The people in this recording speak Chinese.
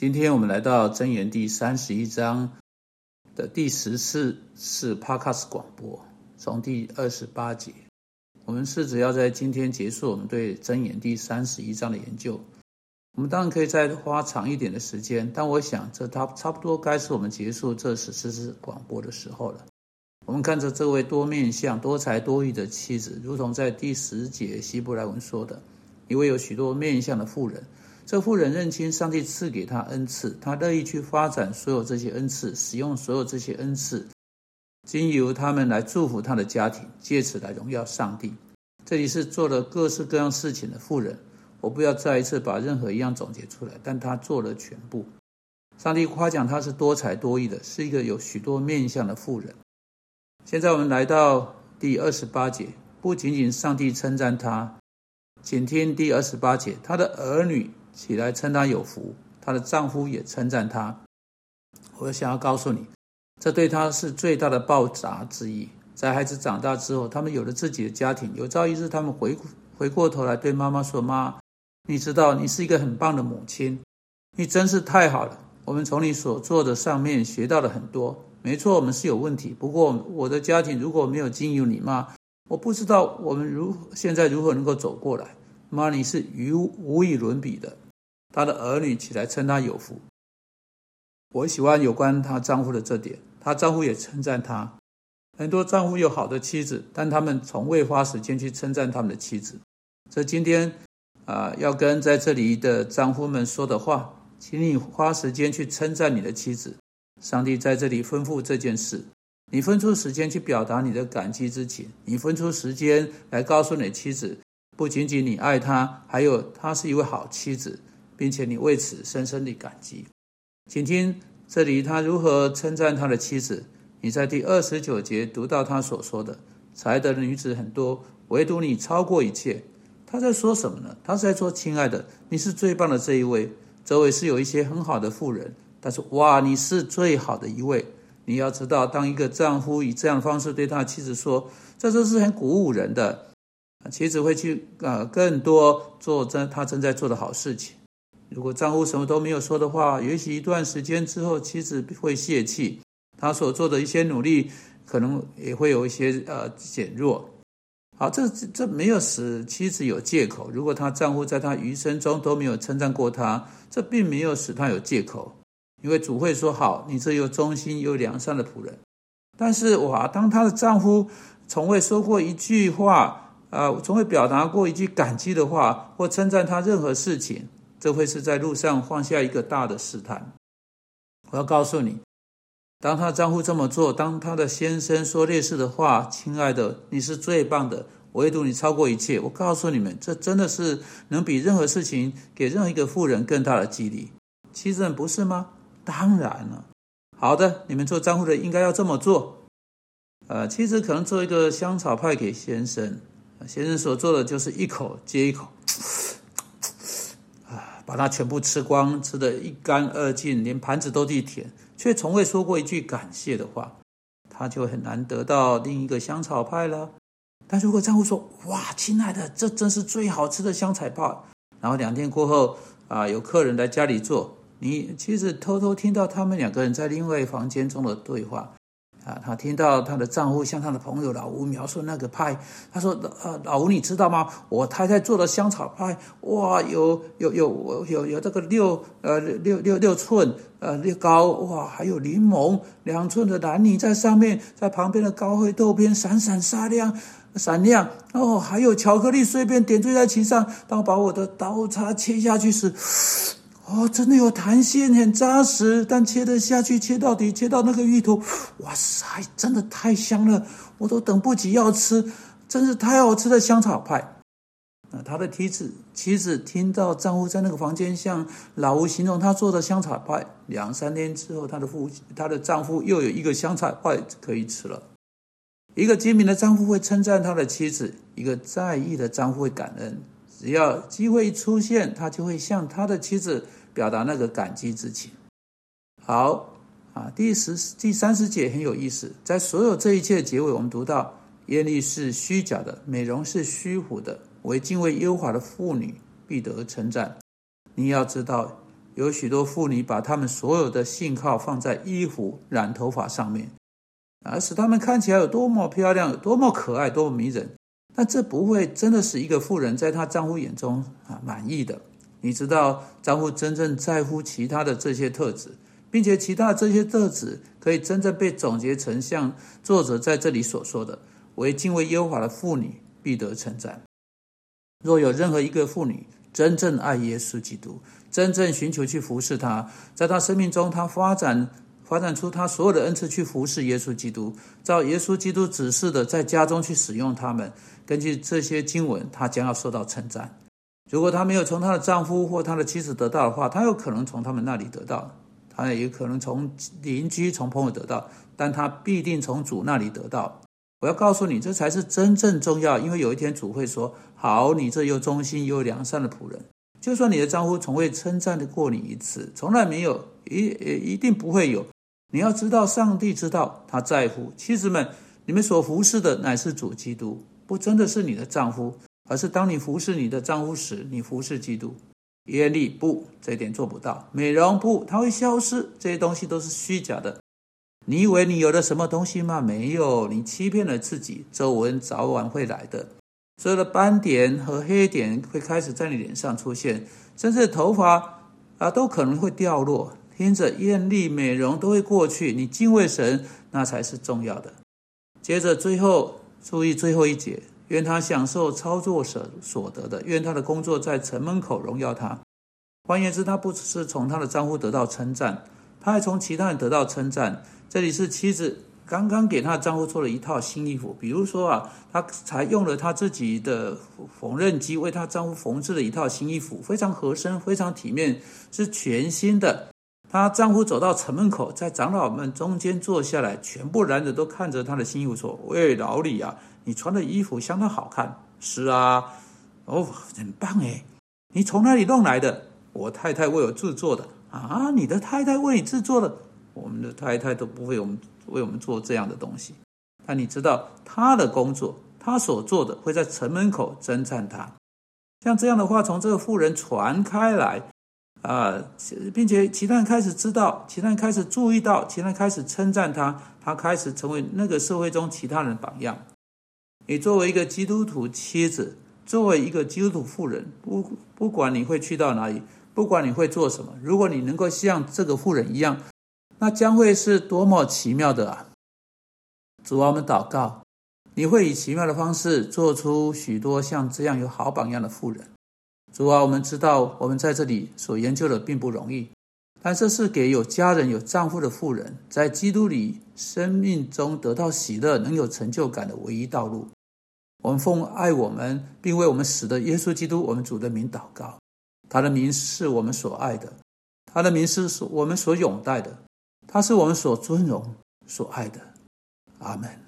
今天我们来到箴言第三十一章的第十四次 Podcast 广播，从第二十八节，我们是只要在今天结束我们对箴言第三十一章的研究。我们当然可以再花长一点的时间，但我想这差差不多该是我们结束这十四次广播的时候了。我们看着这位多面相、多才多艺的妻子，如同在第十节希伯来文说的，一位有许多面相的妇人。这妇人认清上帝赐给她恩赐，她乐意去发展所有这些恩赐，使用所有这些恩赐，经由他们来祝福她的家庭，借此来荣耀上帝。这里是做了各式各样事情的妇人，我不要再一次把任何一样总结出来，但她做了全部。上帝夸奖她是多才多艺的，是一个有许多面相的妇人。现在我们来到第二十八节，不仅仅上帝称赞她，请听第二十八节，她的儿女。起来称她有福，她的丈夫也称赞她。我想要告诉你，这对她是最大的报答之一。在孩子长大之后，他们有了自己的家庭，有朝一日他们回回过头来对妈妈说：“妈，你知道你是一个很棒的母亲，你真是太好了。我们从你所做的上面学到了很多。没错，我们是有问题，不过我的家庭如果没有经由你妈，我不知道我们如现在如何能够走过来。妈，你是无无与伦比的。”她的儿女起来称她有福。我喜欢有关她丈夫的这点，她丈夫也称赞她。很多丈夫有好的妻子，但他们从未花时间去称赞他们的妻子。这今天啊，要跟在这里的丈夫们说的话，请你花时间去称赞你的妻子。上帝在这里吩咐这件事，你分出时间去表达你的感激之情，你分出时间来告诉你妻子，不仅仅你爱她，还有她是一位好妻子。并且你为此深深的感激，请听这里他如何称赞他的妻子。你在第二十九节读到他所说的：“才德的女子很多，唯独你超过一切。”他在说什么呢？他是在说：“亲爱的，你是最棒的这一位。周围是有一些很好的妇人，但是哇，你是最好的一位。你要知道，当一个丈夫以这样的方式对他的妻子说，这都是很鼓舞人的。妻子会去啊，更多做正他正在做的好事情。”如果丈夫什么都没有说的话，也许一段时间之后，妻子会泄气，她所做的一些努力可能也会有一些呃减弱。好，这这没有使妻子有借口。如果她丈夫在她余生中都没有称赞过她，这并没有使她有借口，因为主会说：“好，你这又忠心又良善的仆人。”但是哇，当她的丈夫从未说过一句话，啊，从未表达过一句感激的话，或称赞她任何事情。这会是在路上放下一个大的试探。我要告诉你，当她丈夫这么做，当她的先生说烈士的话，“亲爱的，你是最棒的，唯独你超过一切。”我告诉你们，这真的是能比任何事情给任何一个富人更大的激励。妻子不是吗？当然了。好的，你们做丈夫的应该要这么做。呃，妻子可能做一个香草派给先生，先生所做的就是一口接一口。把它全部吃光，吃得一干二净，连盘子都地舔，却从未说过一句感谢的话，他就很难得到另一个香草派了。但如果丈夫说：“哇，亲爱的，这真是最好吃的香草派。”然后两天过后，啊，有客人来家里做，你其实偷偷听到他们两个人在另外房间中的对话。啊，她听到她的丈夫向她的朋友老吴描述那个派，他说：“呃，老吴，你知道吗？我太太做的香草派，哇，有有有有有这个六呃六六六寸呃六高，哇，还有柠檬两寸的蓝泥在上面，在旁边的高灰豆边闪闪沙亮闪亮哦，还有巧克力碎片点缀在其上。当把我的刀叉切下去时。”哦，真的有弹性，很扎实，但切得下去，切到底，切到那个芋头，哇塞，真的太香了，我都等不及要吃，真是太好吃的香草派。那他的妻子妻子听到丈夫在那个房间向老吴形容他做的香草派，两三天之后，他的夫他的丈夫又有一个香草派可以吃了。一个精明的丈夫会称赞他的妻子，一个在意的丈夫会感恩。只要机会一出现，他就会向他的妻子。表达那个感激之情。好啊，第十第三十节很有意思，在所有这一切结尾，我们读到艳丽是虚假的，美容是虚浮的，为敬畏优华的妇女必得称赞。你要知道，有许多妇女把她们所有的信号放在衣服、染头发上面，而使她们看起来有多么漂亮、有多么可爱、多么迷人。但这不会真的使一个妇人在她丈夫眼中啊满意的。你知道，丈夫真正在乎其他的这些特质，并且其他的这些特质可以真正被总结成像作者在这里所说的：“为敬畏耶和华的妇女必得称赞。”若有任何一个妇女真正爱耶稣基督，真正寻求去服侍他，在他生命中，他发展发展出他所有的恩赐去服侍耶稣基督，照耶稣基督指示的，在家中去使用他们。根据这些经文，他将要受到称赞。如果她没有从她的丈夫或她的妻子得到的话，她有可能从他们那里得到，她也可能从邻居、从朋友得到，但她必定从主那里得到。我要告诉你，这才是真正重要，因为有一天主会说：“好，你这又忠心又良善的仆人。”就算你的丈夫从未称赞的过你一次，从来没有，一一定不会有。你要知道，上帝知道他在乎妻子们，你们所服侍的乃是主基督，不真的是你的丈夫。而是当你服侍你的丈夫时，你服侍基督。艳丽不，这一点做不到。美容不，它会消失。这些东西都是虚假的。你以为你有了什么东西吗？没有，你欺骗了自己。皱纹早晚会来的，所有的斑点和黑点会开始在你脸上出现，甚至头发啊都可能会掉落。听着，艳丽美容都会过去。你敬畏神，那才是重要的。接着，最后注意最后一节。愿他享受操作所所得的，愿他的工作在城门口荣耀他。换言之，他不只是从他的丈夫得到称赞，他还从其他人得到称赞。这里是妻子刚刚给她的丈夫做了一套新衣服，比如说啊，她才用了她自己的缝纫机为她丈夫缝制了一套新衣服，非常合身，非常体面，是全新的。她丈夫走到城门口，在长老们中间坐下来，全部男子都看着他的新衣服说：“喂，老李啊！”你穿的衣服相当好看，是啊，哦，很棒哎！你从哪里弄来的？我太太为我制作的啊！你的太太为你制作的？我们的太太都不为我们为我们做这样的东西。但你知道她的工作，她所做的会在城门口称赞她。像这样的话，从这个妇人传开来啊，并且其他人开始知道，其他人开始注意到，其他人开始称赞他，他开始成为那个社会中其他人榜样。你作为一个基督徒妻子，作为一个基督徒妇人，不不管你会去到哪里，不管你会做什么，如果你能够像这个妇人一样，那将会是多么奇妙的啊！主啊，我们祷告，你会以奇妙的方式做出许多像这样有好榜样的妇人。主啊，我们知道我们在这里所研究的并不容易，但这是给有家人、有丈夫的妇人，在基督里生命中得到喜乐、能有成就感的唯一道路。我们奉爱我们并为我们死的耶稣基督，我们主的名祷告。他的名是我们所爱的，他的名是我们所拥戴的，他是我们所尊荣、所爱的。阿门。